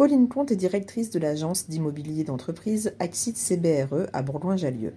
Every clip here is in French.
Pauline Comte est directrice de l'agence d'immobilier d'entreprise Axit CBRE à Bourgoin-Jallieu.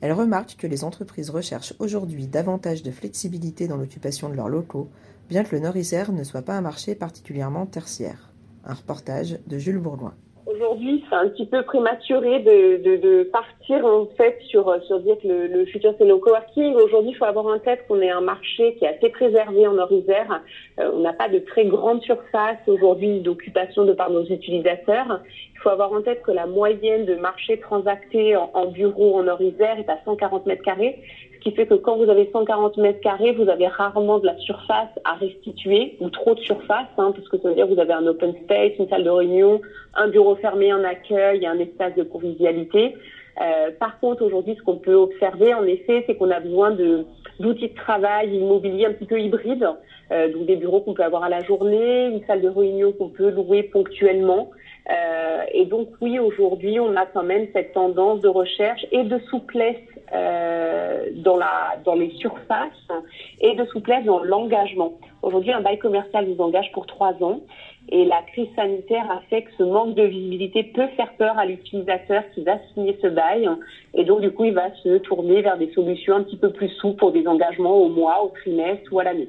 Elle remarque que les entreprises recherchent aujourd'hui davantage de flexibilité dans l'occupation de leurs locaux, bien que le Nord-Isère ne soit pas un marché particulièrement tertiaire. Un reportage de Jules Bourgoin. Aujourd'hui, c'est un petit peu prématuré de, de, de, partir en fait sur sur dire que le, le futur c'est le coworking. Aujourd'hui, il faut avoir en tête qu'on est un marché qui est assez préservé en Nord-Isère. Euh, on n'a pas de très grande surface aujourd'hui d'occupation de par nos utilisateurs. Faut avoir en tête que la moyenne de marché transacté en, en bureau en Nord-Isère est à 140 mètres carrés, ce qui fait que quand vous avez 140 mètres carrés, vous avez rarement de la surface à restituer ou trop de surface, hein, parce que ça veut dire que vous avez un open space, une salle de réunion, un bureau fermé, un accueil, un espace de convivialité. Euh, par contre, aujourd'hui, ce qu'on peut observer, en effet, c'est qu'on a besoin d'outils de travail immobilier un petit peu hybrides, euh, donc des bureaux qu'on peut avoir à la journée, une salle de réunion qu'on peut louer ponctuellement. Euh, et donc oui, aujourd'hui, on a quand même cette tendance de recherche et de souplesse euh, dans la dans les surfaces et de souplesse dans l'engagement. Aujourd'hui, un bail commercial vous engage pour trois ans et la crise sanitaire a fait que ce manque de visibilité peut faire peur à l'utilisateur qui va signer ce bail. Et donc, du coup, il va se tourner vers des solutions un petit peu plus souples pour des engagements au mois, au trimestre ou à l'année.